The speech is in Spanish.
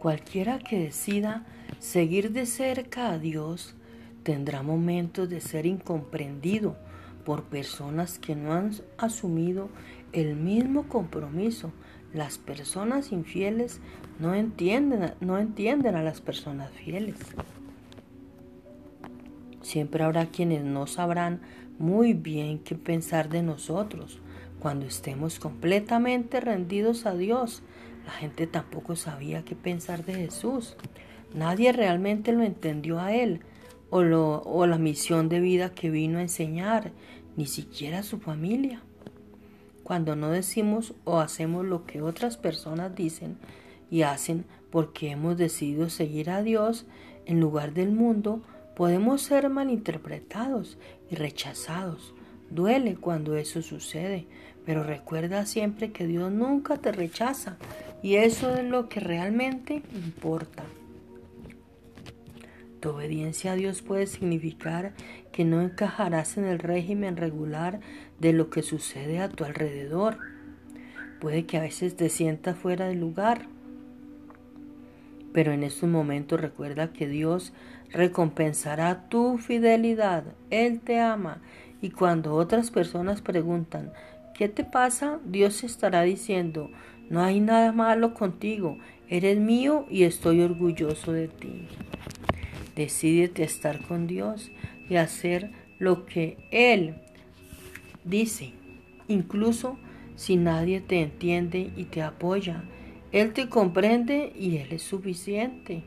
Cualquiera que decida seguir de cerca a Dios tendrá momentos de ser incomprendido por personas que no han asumido el mismo compromiso. Las personas infieles no entienden, no entienden a las personas fieles. Siempre habrá quienes no sabrán muy bien qué pensar de nosotros cuando estemos completamente rendidos a Dios. La gente tampoco sabía qué pensar de Jesús. Nadie realmente lo entendió a Él o, o la misión de vida que vino a enseñar, ni siquiera su familia. Cuando no decimos o hacemos lo que otras personas dicen y hacen porque hemos decidido seguir a Dios en lugar del mundo, Podemos ser malinterpretados y rechazados. Duele cuando eso sucede, pero recuerda siempre que Dios nunca te rechaza y eso es lo que realmente importa. Tu obediencia a Dios puede significar que no encajarás en el régimen regular de lo que sucede a tu alrededor. Puede que a veces te sientas fuera de lugar, pero en estos momentos recuerda que Dios recompensará tu fidelidad. Él te ama. Y cuando otras personas preguntan, ¿qué te pasa? Dios estará diciendo, no hay nada malo contigo. Eres mío y estoy orgulloso de ti. Decídete a estar con Dios y hacer lo que Él dice, incluso si nadie te entiende y te apoya. Él te comprende y Él es suficiente.